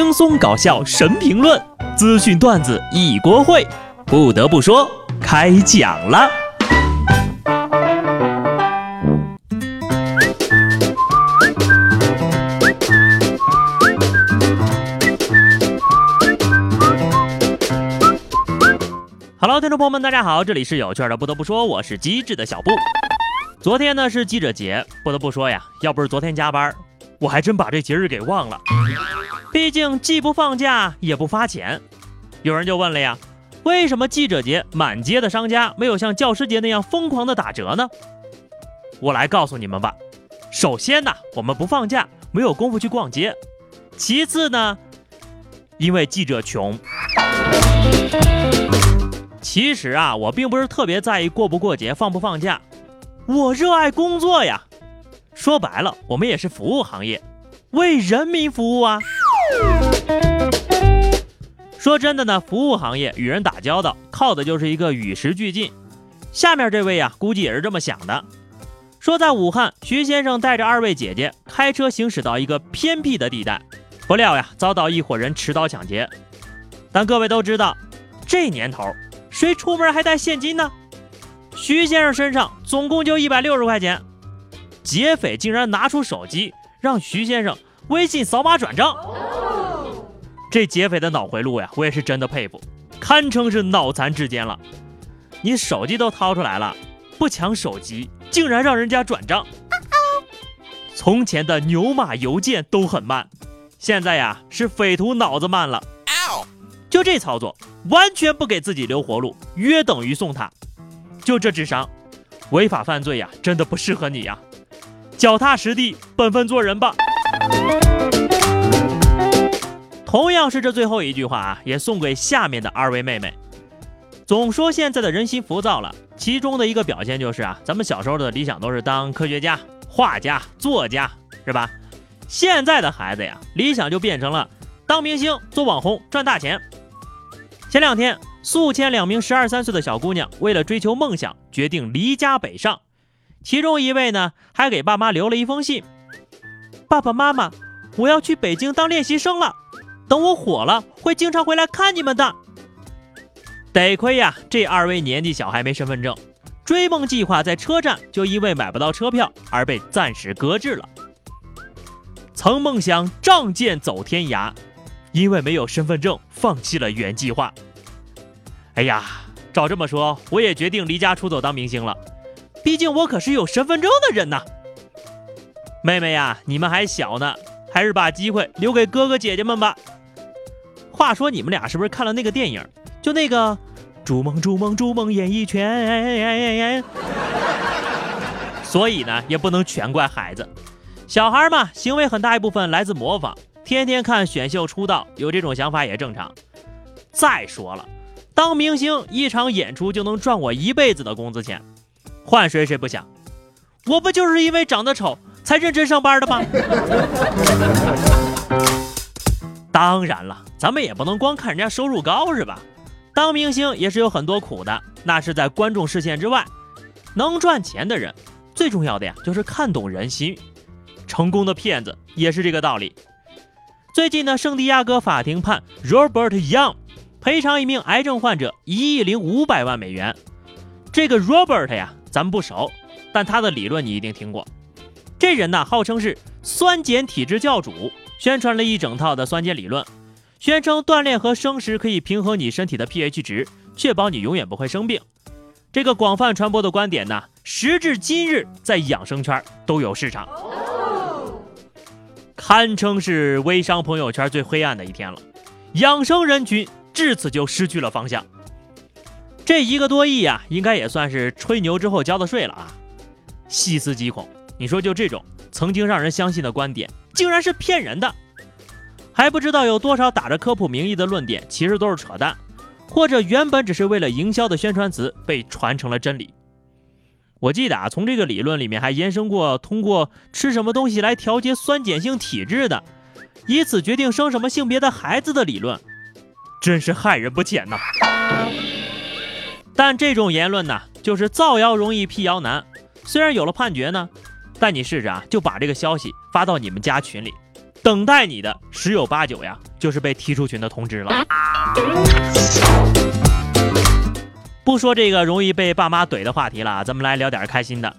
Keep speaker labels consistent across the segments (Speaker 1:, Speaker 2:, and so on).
Speaker 1: 轻松搞笑神评论，资讯段子一锅烩。不得不说，开讲了。Hello，听众朋友们，大家好，这里是有趣的。不得不说，我是机智的小布。昨天呢是记者节，不得不说呀，要不是昨天加班，我还真把这节日给忘了。毕竟既不放假也不发钱，有人就问了呀，为什么记者节满街的商家没有像教师节那样疯狂的打折呢？我来告诉你们吧。首先呢，我们不放假，没有功夫去逛街；其次呢，因为记者穷。其实啊，我并不是特别在意过不过节、放不放假，我热爱工作呀。说白了，我们也是服务行业，为人民服务啊。说真的呢，服务行业与人打交道，靠的就是一个与时俱进。下面这位呀，估计也是这么想的。说在武汉，徐先生带着二位姐姐开车行驶到一个偏僻的地带，不料呀，遭到一伙人持刀抢劫。但各位都知道，这年头谁出门还带现金呢？徐先生身上总共就一百六十块钱，劫匪竟然拿出手机让徐先生微信扫码转账。这劫匪的脑回路呀，我也是真的佩服，堪称是脑残之间了。你手机都掏出来了，不抢手机，竟然让人家转账。从前的牛马邮件都很慢，现在呀是匪徒脑子慢了。就这操作，完全不给自己留活路，约等于送他。就这智商，违法犯罪呀，真的不适合你呀。脚踏实地，本分做人吧。同样是这最后一句话啊，也送给下面的二位妹妹。总说现在的人心浮躁了，其中的一个表现就是啊，咱们小时候的理想都是当科学家、画家、作家，是吧？现在的孩子呀，理想就变成了当明星、做网红、赚大钱。前两天，宿迁两名十二三岁的小姑娘为了追求梦想，决定离家北上。其中一位呢，还给爸妈留了一封信：“爸爸妈妈，我要去北京当练习生了。”等我火了，会经常回来看你们的。得亏呀，这二位年纪小还没身份证，追梦计划在车站就因为买不到车票而被暂时搁置了。曾梦想仗剑走天涯，因为没有身份证放弃了原计划。哎呀，照这么说，我也决定离家出走当明星了。毕竟我可是有身份证的人呐。妹妹呀，你们还小呢，还是把机会留给哥哥姐姐们吧。话说你们俩是不是看了那个电影？就那个“逐梦逐梦逐梦演艺圈”，所以呢，也不能全怪孩子。小孩嘛，行为很大一部分来自模仿，天天看选秀出道，有这种想法也正常。再说了，当明星一场演出就能赚我一辈子的工资钱，换谁谁不想？我不就是因为长得丑才认真上班的吗？当然了，咱们也不能光看人家收入高是吧？当明星也是有很多苦的，那是在观众视线之外。能赚钱的人，最重要的呀就是看懂人心。成功的骗子也是这个道理。最近呢，圣地亚哥法庭判 Robert Young 赔偿一名癌症患者一亿零五百万美元。这个 Robert 呀，咱不熟，但他的理论你一定听过。这人呢，号称是酸碱体质教主。宣传了一整套的酸碱理论，宣称锻炼和生食可以平衡你身体的 pH 值，确保你永远不会生病。这个广泛传播的观点呢，时至今日在养生圈都有市场，堪称是微商朋友圈最黑暗的一天了。养生人群至此就失去了方向。这一个多亿呀，应该也算是吹牛之后交的税了啊。细思极恐，你说就这种曾经让人相信的观点。竟然是骗人的，还不知道有多少打着科普名义的论点其实都是扯淡，或者原本只是为了营销的宣传词被传成了真理。我记得啊，从这个理论里面还延伸过通过吃什么东西来调节酸碱性体质的，以此决定生什么性别的孩子的理论，真是害人不浅呐。但这种言论呢，就是造谣容易辟谣难，虽然有了判决呢。但你试试啊，就把这个消息发到你们家群里，等待你的十有八九呀，就是被踢出群的通知了。不说这个容易被爸妈怼的话题了，咱们来聊点开心的。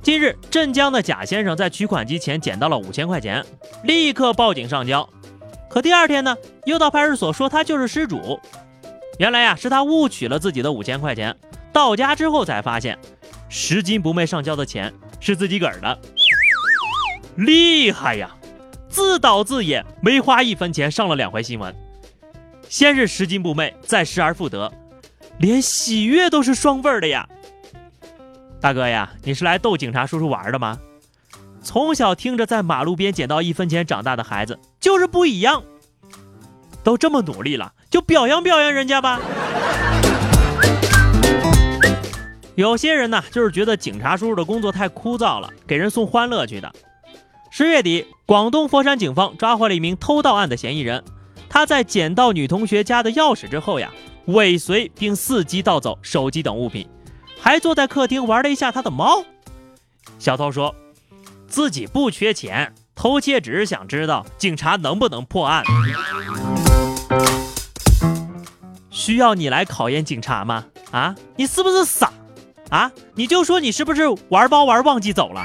Speaker 1: 近日，镇江的贾先生在取款机前捡到了五千块钱，立刻报警上交。可第二天呢，又到派出所说他就是失主。原来呀，是他误取了自己的五千块钱，到家之后才发现，拾金不昧上交的钱是自己个儿的。厉害呀！自导自演，没花一分钱上了两回新闻。先是拾金不昧，再失而复得，连喜悦都是双份的呀。大哥呀，你是来逗警察叔叔玩的吗？从小听着在马路边捡到一分钱长大的孩子就是不一样，都这么努力了，就表扬表扬人家吧。有些人呢，就是觉得警察叔叔的工作太枯燥了，给人送欢乐去的。十月底，广东佛山警方抓获了一名偷盗案的嫌疑人，他在捡到女同学家的钥匙之后呀，尾随并伺机盗走手机等物品。还坐在客厅玩了一下他的猫。小偷说，自己不缺钱，偷窃只是想知道警察能不能破案。需要你来考验警察吗？啊，你是不是傻？啊，你就说你是不是玩包玩忘记走了？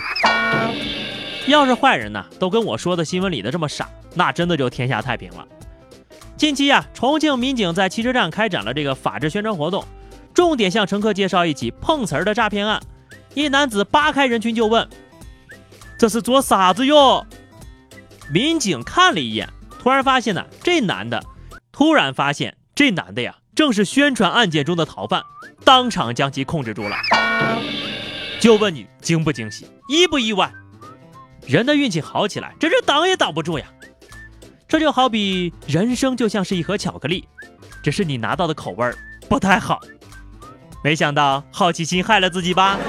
Speaker 1: 要是坏人呢，都跟我说的新闻里的这么傻，那真的就天下太平了。近期呀，重庆民警在汽车站开展了这个法制宣传活动。重点向乘客介绍一起碰瓷儿的诈骗案。一男子扒开人群就问：“这是做啥子哟？”民警看了一眼，突然发现呢，这男的突然发现这男的呀，正是宣传案件中的逃犯，当场将其控制住了。就问你惊不惊喜，意不意外？人的运气好起来，真是挡也挡不住呀。这就好比人生就像是一盒巧克力，只是你拿到的口味儿不太好。没想到好奇心害了自己吧？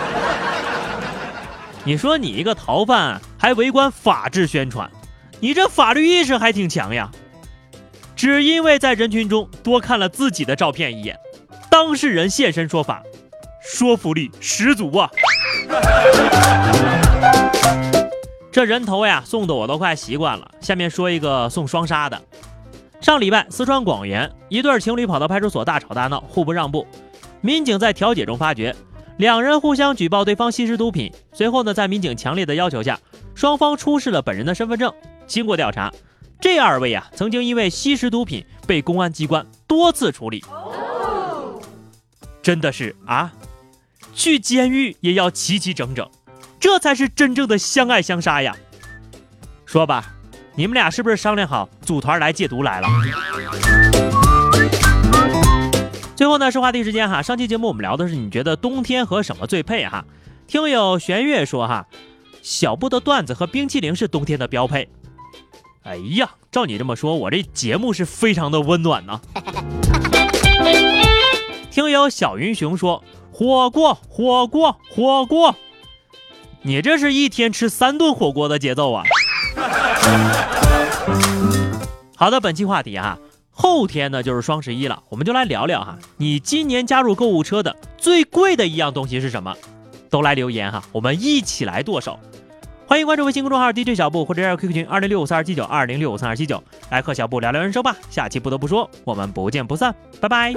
Speaker 1: 你说你一个逃犯还围观法制宣传，你这法律意识还挺强呀！只因为在人群中多看了自己的照片一眼，当事人现身说法，说服力十足啊！这人头呀送的我都快习惯了。下面说一个送双杀的。上礼拜四川广元一对情侣跑到派出所大吵大闹，互不让步。民警在调解中发觉，两人互相举报对方吸食毒品。随后呢，在民警强烈的要求下，双方出示了本人的身份证。经过调查，这二位啊，曾经因为吸食毒品被公安机关多次处理。真的是啊，去监狱也要齐齐整整，这才是真正的相爱相杀呀！说吧，你们俩是不是商量好组团来戒毒来了？最后呢是话题时间哈，上期节目我们聊的是你觉得冬天和什么最配哈？听友玄月说哈，小布的段子和冰淇淋是冬天的标配。哎呀，照你这么说，我这节目是非常的温暖呢。听友小云熊说火锅火锅火锅，你这是一天吃三顿火锅的节奏啊。好的，本期话题哈。后天呢就是双十一了，我们就来聊聊哈，你今年加入购物车的最贵的一样东西是什么？都来留言哈，我们一起来剁手。欢迎关注微信公众号 DJ 小布或者 QQ 群二零六五三二七九二零六五三二七九，来和小布聊聊人生吧。下期不得不说，我们不见不散，拜拜。